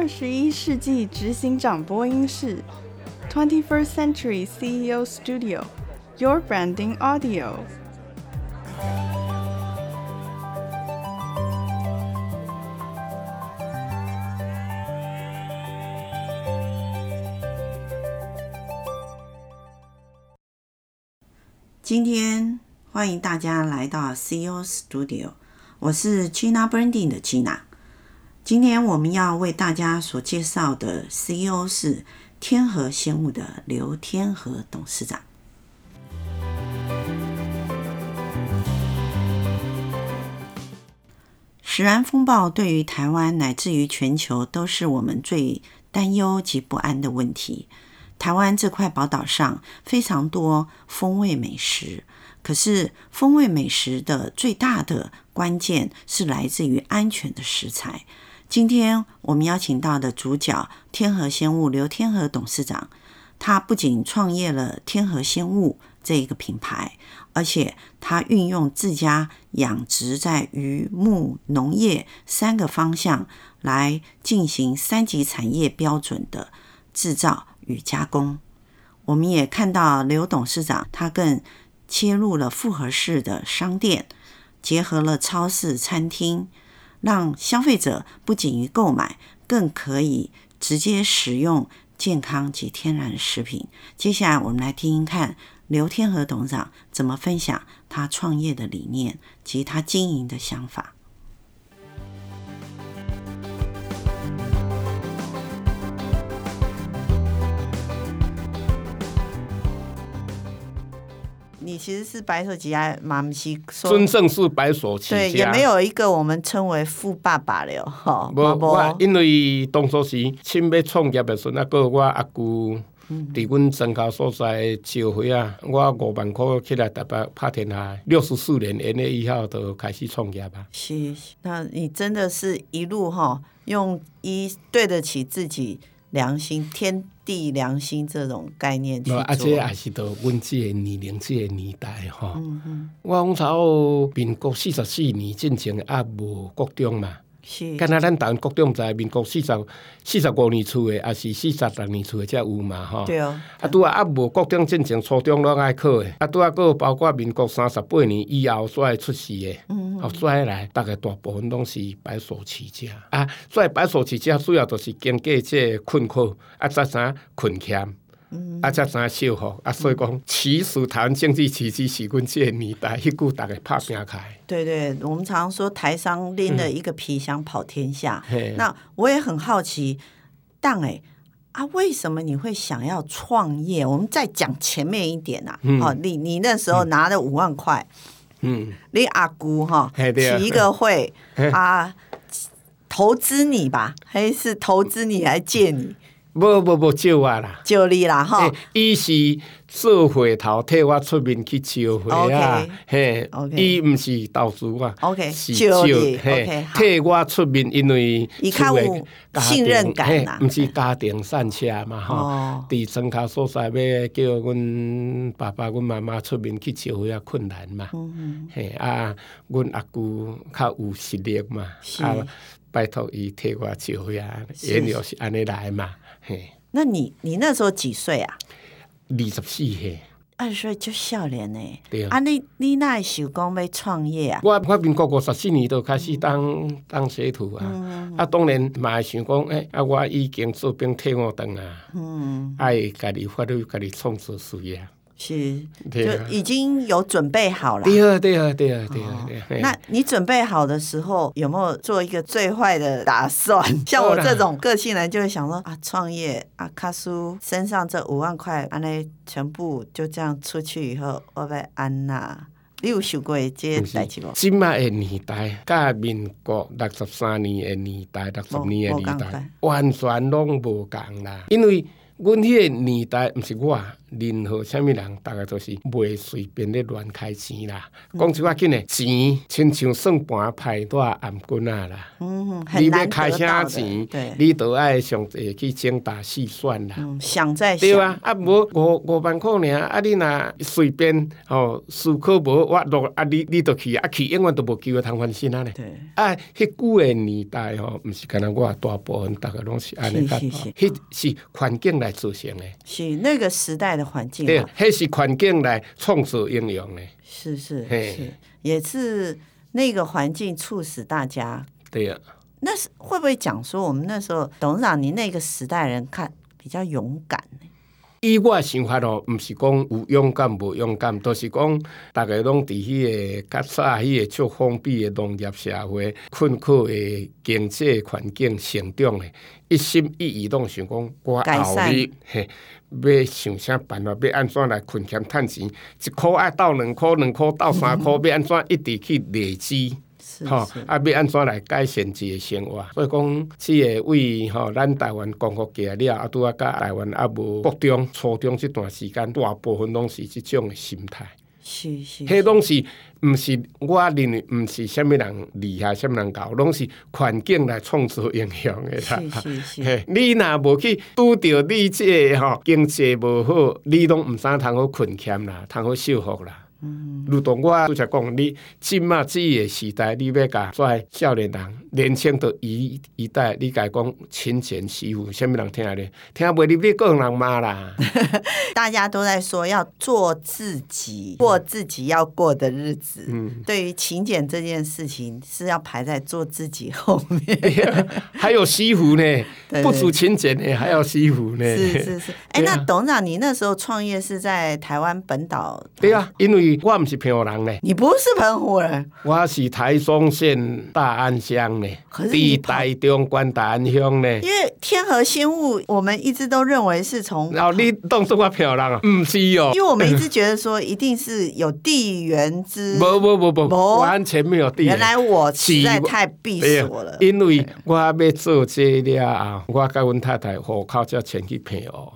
二十一世纪执行长播音室，Twenty First Century CEO Studio，Your Branding Audio。今天欢迎大家来到 CEO Studio，我是 Gina Branding 的 Gina。今天我们要为大家所介绍的 CEO 是天河仙物的刘天河董事长。食安风暴对于台湾乃至于全球都是我们最担忧及不安的问题。台湾这块宝岛上非常多风味美食，可是风味美食的最大的关键是来自于安全的食材。今天我们邀请到的主角天河鲜物刘天河董事长，他不仅创业了天河鲜物这一个品牌，而且他运用自家养殖在鱼、牧、农业三个方向来进行三级产业标准的制造。与加工，我们也看到刘董事长，他更切入了复合式的商店，结合了超市、餐厅，让消费者不仅于购买，更可以直接使用健康及天然食品。接下来，我们来听听看刘天和董事长怎么分享他创业的理念及他经营的想法。你其实是白手起家，马木西说真正是白手起家，对，也没有一个我们称为富爸爸了哈。无，我因为当初时亲要创业的时候，那个我阿姑伫阮庄口所在招会啊，我五万块起来台北拍天下，六十四年一月一号就开始创业吧。是，那你真的是一路哈，用一对得起自己良心天。地良心这种概念去做，啊，这也是到阮这个年龄、这个年代吼。嗯嗯。我讲从民国四十四年进前也无国中嘛。是。敢若咱台湾国中在民国四十四十五年出的，也是四十六年出的才有嘛吼。对啊。啊，拄啊，啊无国中进前，初中拢爱考的。啊，拄啊，个包括民国三十八年以后所出世的。嗯嗯。后来来，大概大部分拢是白手起家啊。所以白手起家主要就是经过这个困苦啊，才知困欠，啊，才知修复啊。所以讲，其实台湾经济奇迹是阮这个年代迄句大家拍拼开。对对，我们常说台商拎了一个皮箱跑天下。嗯、那我也很好奇，当哎啊，为什么你会想要创业？我们再讲前面一点、啊。嗯、哦，你你那时候拿了五万块，嗯，你阿姑哈，起一个会啊，投资你吧，还是投资你来借你？不不不，借我啦，借你啦哈。伊是做会头替我出面去招会啊，嘿，伊毋是投资我，OK，是招嘿，替我出面，因为厝诶信任感毋是家庭散车嘛吼。伫庄口所在要叫阮爸爸、阮妈妈出面去招会啊，困难嘛。嘿啊，阮阿姑较有实力嘛，啊，拜托伊替我招会啊，原来是安尼来嘛。嘿，那你你那时候几岁啊？二十四岁，二十岁就少年呢。对啊，啊你你那想讲要创业啊？我我民国五十四年就开始当、嗯、当学徒啊。嗯、啊，当然嘛会想讲，诶、欸，啊，我已经做兵退伍当啊。嗯，爱家己发挥家己创作事业。是，就已经有准备好了。对啊，对啊，对啊，对啊。对啊那你准备好的时候，有没有做一个最坏的打算？像我这种个性人，就会想说啊，创业啊，卡叔身上这五万块，安尼全部就这样出去以后，我要安哪？你有想过这些代志无？今麦的年代，甲民国六十三年的年代，六十年的年代，完全拢无共啦。因为阮迄个年代，毋是我。任何什么人，大概都是袂随便咧乱开钱啦。讲句话紧诶，钱亲像算盘派大暗棍啊啦。嗯，你要开啥钱，你都爱上帝去精打细算啦。嗯，想在想。对啊，啊无五五万块尔，啊你若随便吼，思考无我落啊你你都去啊去，永远都无机会通翻身啊咧。对。啊，迄久诶年代吼，毋是干若我大部分，大概拢是安尼个。迄是环境来造成诶。是那个时代的环境。对，那是环境来创造应用的。是是是，也是那个环境促使大家。对啊。那是会不会讲说，我们那时候董事长，你那个时代人看比较勇敢呢？以我的想法哦，毋是讲有勇敢无勇敢，都、就是讲逐个拢伫迄个较早迄个足封闭的农业社会、困苦的经济环境成长的，一心一意拢想讲我后日嘿要想啥办法，要安怎来困俭趁钱，一箍爱到两箍，两箍到三箍，要安怎一直去累积。吼，啊，要安怎来改善自己生活？所以讲，即个为吼咱台湾光复起来了，啊，拄啊，甲台湾啊无国中、初中即段时间，大部分拢是即种的心态。是是，迄拢是毋是我认为毋是啥物人厉害，啥物人搞，拢是环境来创造影响的啦。是是是，你若无去拄着你这个吼经济无好，你拢毋知通好困欠啦，通好修复啦。嗯，如同我拄则讲，你即马这个时代，你要甲跩少年人、年轻的一一代，你甲伊讲勤俭惜福，啥物人听咧？听袂入你个人人骂啦。大家都在说要做自己，过自己要过的日子。嗯，对于勤俭这件事情，是要排在做自己后面。还有惜福呢，不止勤俭呢，还要惜福呢。是是是。哎、欸，那董事长，你那时候创业是在台湾本岛？对啊，因为。我唔是澎湖人呢，你不是澎湖人，我是台中县大安乡呢，地台中关大安乡呢。因为天河鲜物，我们一直都认为是从，然后你当作我澎湖人啊？唔是哦，因为我们一直觉得说一定是有地缘之，不不不不，完全没有地缘。原来我实在太闭锁了，因为我要做这了啊，我跟阮太太户口才迁去澎湖。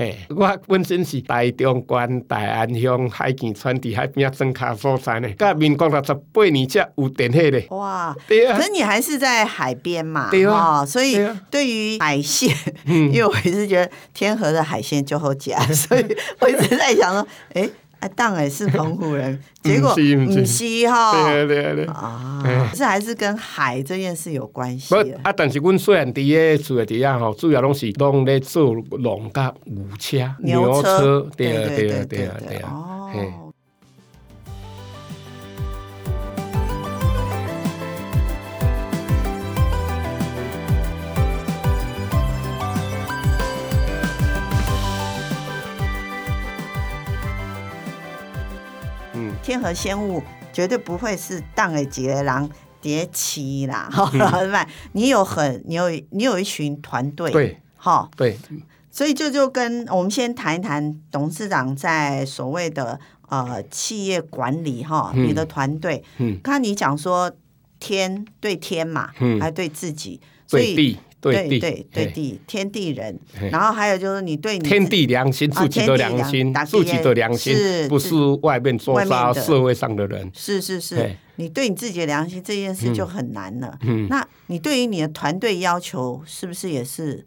嘿，我本身是台中县大安乡海墘村地海边庄卡所在呢，甲民国六十八年才有电火的。哇，对啊，可是你还是在海边嘛，对啊，所以对于海鲜，因为我一直觉得天河的海鲜就好假，所以我一直在想说，哎。啊，当然是澎湖人，结果唔是哈，对对对。啊，这还是跟海这件事有关系。啊，但是阮虽然伫个厝底下吼，主要拢是拢咧做农甲牛车、牛车，对啊对啊对啊对啊，哦。天河仙物绝对不会是当的几个人叠起啦，哈、嗯，你有很，你有你有一群团队，对，哈，对，所以就就跟我们先谈一谈董事长在所谓的呃企业管理哈，你的团队，嗯，刚才你讲说天对天嘛，嗯，还对自己，所以。对对对对地天地人，然后还有就是你对你天地良心，自己的良心，自己的良心，不是外面做杀社会上的人。是是是，你对你自己的良心这件事就很难了。嗯那你对于你的团队要求是不是也是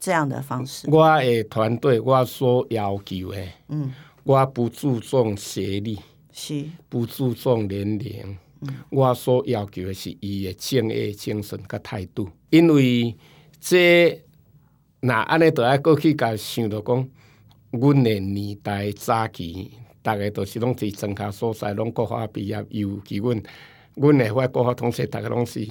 这样的方式？我的团队我所要求的，嗯，我不注重学历，是不注重年龄。我所要求的是伊的敬业精神甲态度，因为这若安尼都爱过去甲想着讲，阮的年代早期，逐个都是拢伫上下所在，拢国法毕业，尤其阮阮的话国法同学，逐个拢是。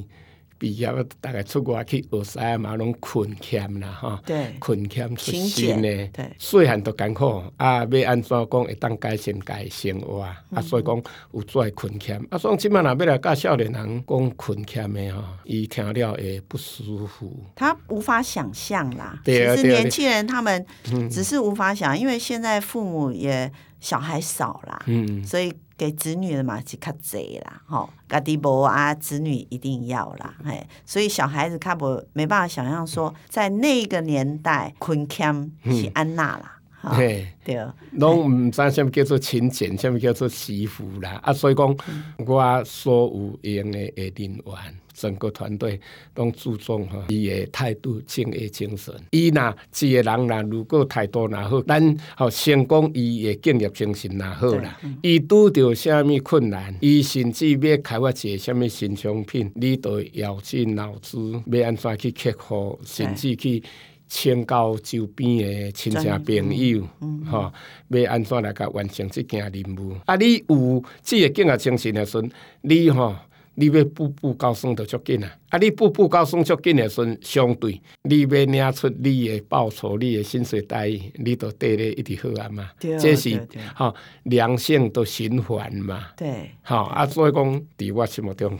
毕业大概出外去学师啊嘛，拢困欠啦哈，困俭出身的，细汉都艰苦啊，要安怎讲会当改善家生活啊？啊，所以讲有做困欠啊，所以即满若要来教少年人讲困欠的哈，伊听了会不舒服。他无法想象啦，其实年轻人他们只是无法想，因为现在父母也小孩少啦，嗯，所以。给子女的嘛是较济啦，吼，家己无啊，子女一定要啦，嘿，所以小孩子看不没办法想象说，在那个年代困俭是安娜啦，嘿，对，拢毋知啥物叫做勤俭，啥物叫做惜福啦。啊，所以讲，我所有用的诶人员，整个团队拢注重吼伊诶态度、敬业精神。伊若一个人若如果态度若好，咱吼成功，伊诶敬业精神若好啦。伊拄着啥物困难，伊甚至要开发一个啥物新商品，你都要尽脑子，要安怎去克服，甚至去。请教周边的亲戚朋友，吼、嗯嗯哦，要安怎来甲完成即件任务？啊，你有即个敬业精神的时阵，你吼、哦，你要步步高升就足紧啊！啊，你步步高升足紧诶时阵，相对你要领出你的报酬、你的薪水待遇，你都得咧一直好啊嘛。对这是吼、哦、良性的循环嘛。对，吼、哦、啊，所以讲，伫我心目中，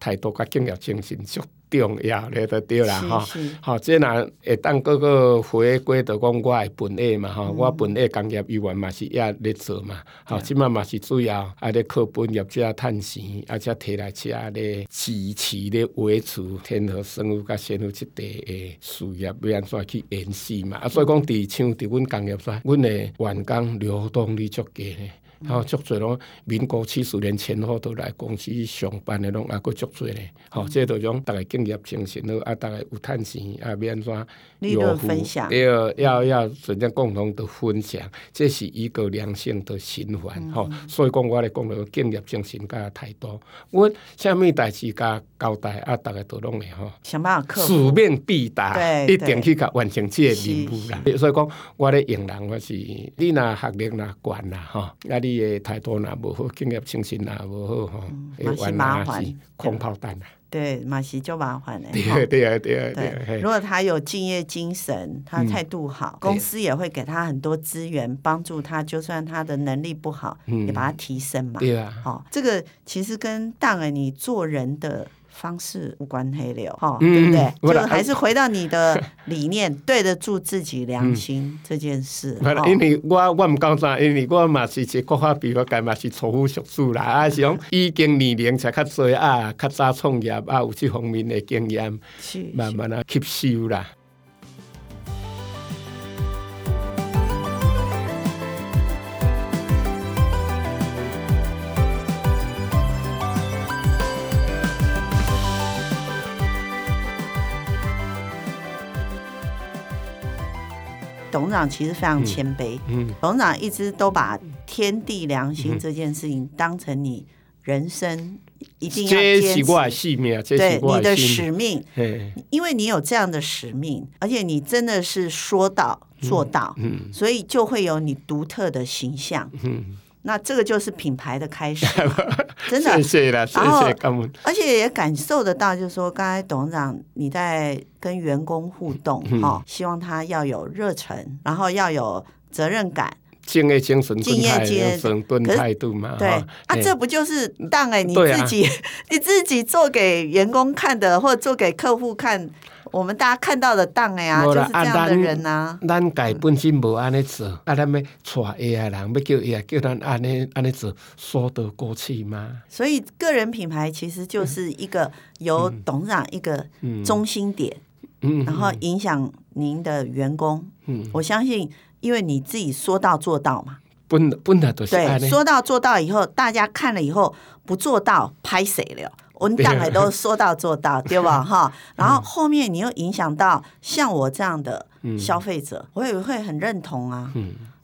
态度甲敬业精神足。重要咧，就对啦，吼，好，即若会当各个回归，就讲我诶本业嘛，吼、嗯，我本业工业语言嘛是也咧做嘛，好、嗯，即满嘛是主要啊咧靠本业者趁钱，啊则摕来遮咧支持咧维持天河生物甲生物这地诶事业，要安怎去延续嘛？啊，所以讲伫像伫阮工业遮，阮诶员工流动率足低。吼，足侪拢民国七十年前后都来公司上班的拢，啊，阁足侪咧。吼，即个种逐个敬业精神好，啊，逐个有趁钱，啊，免安怎有分享，要要要真正共同的分享，这是一个良性的循环。吼、嗯，所以讲我咧讲了敬业精神甲态度，我啥物代志甲交代，啊，逐个都拢会吼，想办法克服，使命必达，一定去甲完成即个任务啦。所以讲，我咧用人我是，你若学历若悬啦，吼，啊你。伊诶态度若无好，敬业精神若无好吼，嘛是麻烦，空炮弹啊！对，嘛是就麻烦嘞。对对啊对啊对。如果他有敬业精神，他态度好，公司也会给他很多资源帮助他，就算他的能力不好，也把他提升嘛。对啊。好，这个其实跟当然你做人的。方式无关黑流，哈、对不对？就还是回到你的理念，对得住自己良心这件事。因为我我唔讲啥，因为我嘛是一个国法比我家嘛是错误学术啦，啊是讲 已经年龄才较细啊，较早创业啊，有这方面的经验，慢慢啊吸收啦。董事长其实非常谦卑，嗯，嗯，董事长一直都把天地良心这件事情当成你人生一定要坚持，对你的使命，因为你有这样的使命，而且你真的是说到做到，嗯，所以就会有你独特的形象，嗯。那这个就是品牌的开始，真的。谢谢了，谢谢。而且也感受得到，就是说，刚才董事长你在跟员工互动，哈、嗯，希望他要有热忱，然后要有责任感，敬业精神，敬业精神，蹲态度嘛。对啊，这不就是当哎你自己、啊、你自己做给员工看的，或者做给客户看。我们大家看到的当哎呀，就是这样的人呐、啊。咱改本身无安尼做，啊，咱要带 AI 人，要叫 AI 叫咱安尼安尼做，说得过去吗？所以个人品牌其实就是一个由董事长一个中心点，嗯，然后影响您的员工。嗯，我相信，因为你自己说到做到嘛。本本来都是对，说到做到以后，大家看了以后不做到，拍谁了？我们当然都说到做到，对吧？哈，然后后面你又影响到像我这样的消费者，我也会很认同啊。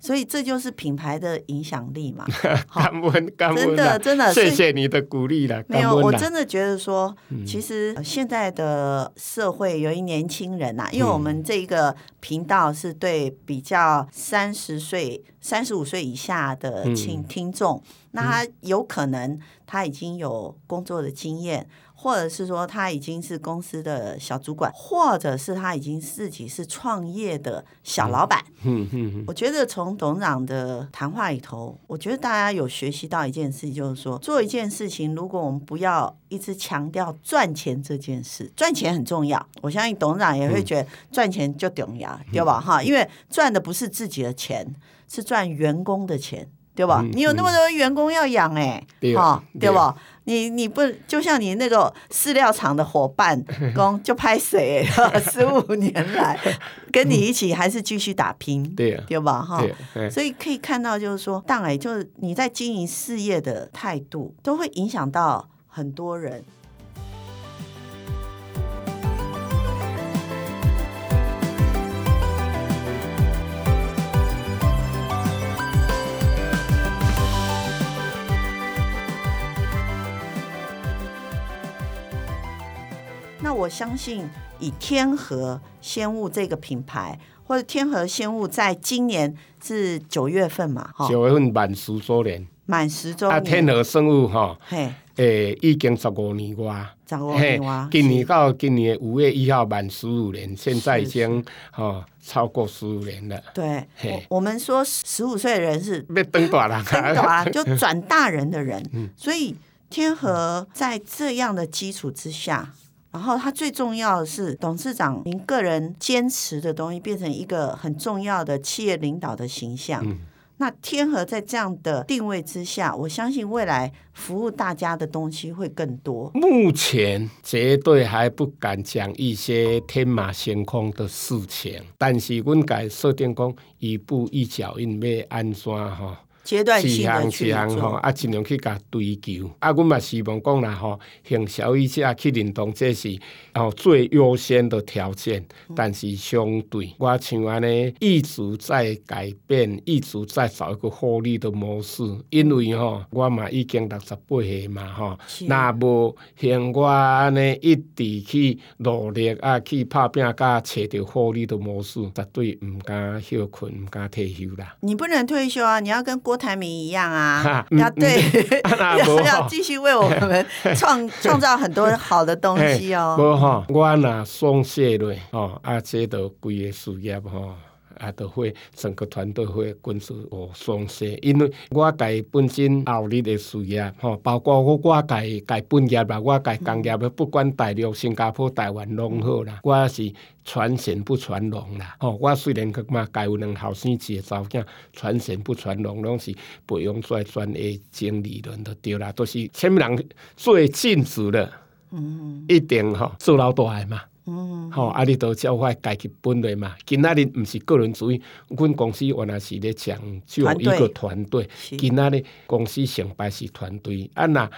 所以这就是品牌的影响力嘛。感恩，感恩，真的真的，谢谢你的鼓励了。没有，我真的觉得说，其实现在的社会由于年轻人呐，因为我们这个频道是对比较三十岁、三十五岁以下的听听众，那他有可能他已经有工作的经验。或者是说他已经是公司的小主管，或者是他已经自己是创业的小老板。嗯嗯嗯。我觉得从董事长的谈话里头，我觉得大家有学习到一件事，就是说做一件事情，如果我们不要一直强调赚钱这件事，赚钱很重要。我相信董事长也会觉得赚钱就重要，对吧？哈，因为赚的不是自己的钱，是赚员工的钱，对吧？你有那么多员工要养，哎，哈，对吧？你你不就像你那个饲料厂的伙伴，工就拍谁？十五年来跟你一起还是继续打拼，对啊，对吧？哈，所以可以看到，就是说，当然就是你在经营事业的态度，都会影响到很多人。我相信，以天河鲜物这个品牌，或者天河鲜物，在今年是九月份嘛，哈，九月份满十周年，满十周年。啊，天河生物哈，嘿，诶，已经十五年哇，十五年哇，今年到今年五月一号满十五年，现在已经哈超过十五年了。对，我，我们说十五岁的人是被登短了，登短 就转大人的人，嗯，所以天河在这样的基础之下。然后他最重要的是，董事长您个人坚持的东西变成一个很重要的企业领导的形象。嗯、那天河在这样的定位之下，我相信未来服务大家的东西会更多。目前绝对还不敢讲一些天马行空的事情，但是我改设定讲一步一脚印要安怎哈。阶段性的去做，啊，尽量去甲追求。啊，阮嘛希望讲啦吼，向消费者去认同，这是哦最优先的条件。但是相对，我像安尼一直在改变，一直在找一个获利的模式。因为吼，我嘛已经六十八岁嘛吼，若无像我安尼一直去努力啊，去拍拼，甲找着获利的模式，绝对毋敢休困，毋敢退休啦。你不能退休啊！你要跟郭台铭一样啊，要对，要要继续为我们创创造很多好的东西哦。无哈，我若松懈了哦，啊，这都贵的事业吼。啊，都会整个团队会跟着我松懈，因为我家本身后日的事业，吼，包括我我家家本业啦，我家工业，不管大陆、新加坡、台湾拢好啦，我是传贤不传龙啦，吼，我虽然讲嘛，家有两后生一个查某囝，传贤不传龙，拢是培养出来专业经理人的对啦，都是前面人最尽职的，嗯，一定吼做老大的嘛。嗯，好，啊，你都照我家己本来嘛。今仔日毋是个人主义，阮公司原来是咧讲就一个团队。今仔日公司成败是团队，啊那。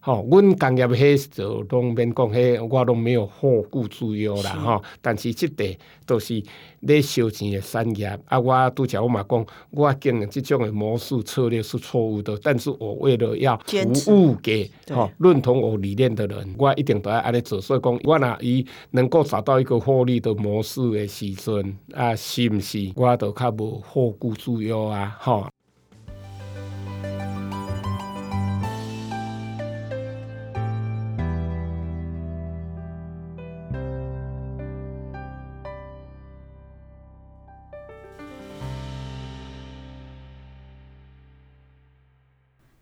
吼，阮工业迄就拢免讲，迄我拢没有后顾之忧啦，吼。但是即块都是咧烧钱诶产业，啊，我拄则我嘛讲，我经营即种诶模式策略是错误的，但是我为了要服务给吼认同我理念的人，我一定都要安尼做。所以讲，我若伊能够找到一个获利的模式诶时阵，啊，是毋是我都较无后顾之忧啊，吼。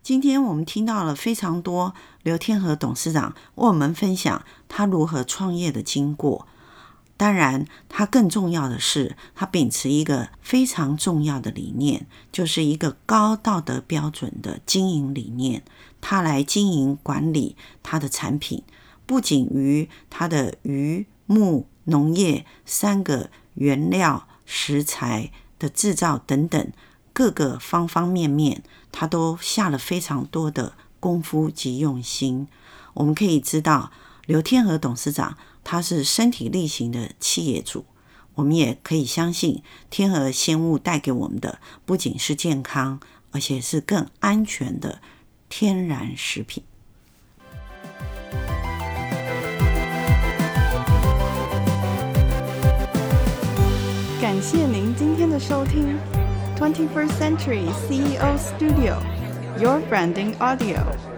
今天我们听到了非常多刘天和董事长为我们分享他如何创业的经过。当然，他更重要的是，他秉持一个非常重要的理念，就是一个高道德标准的经营理念。他来经营管理他的产品，不仅于他的鱼、木、农业三个原料食材的制造等等。各个方方面面，他都下了非常多的功夫及用心。我们可以知道，刘天和董事长他是身体力行的企业主。我们也可以相信，天和鲜物带给我们的不仅是健康，而且是更安全的天然食品。感谢您今天的收听。21st Century CEO Studio, Your Branding Audio.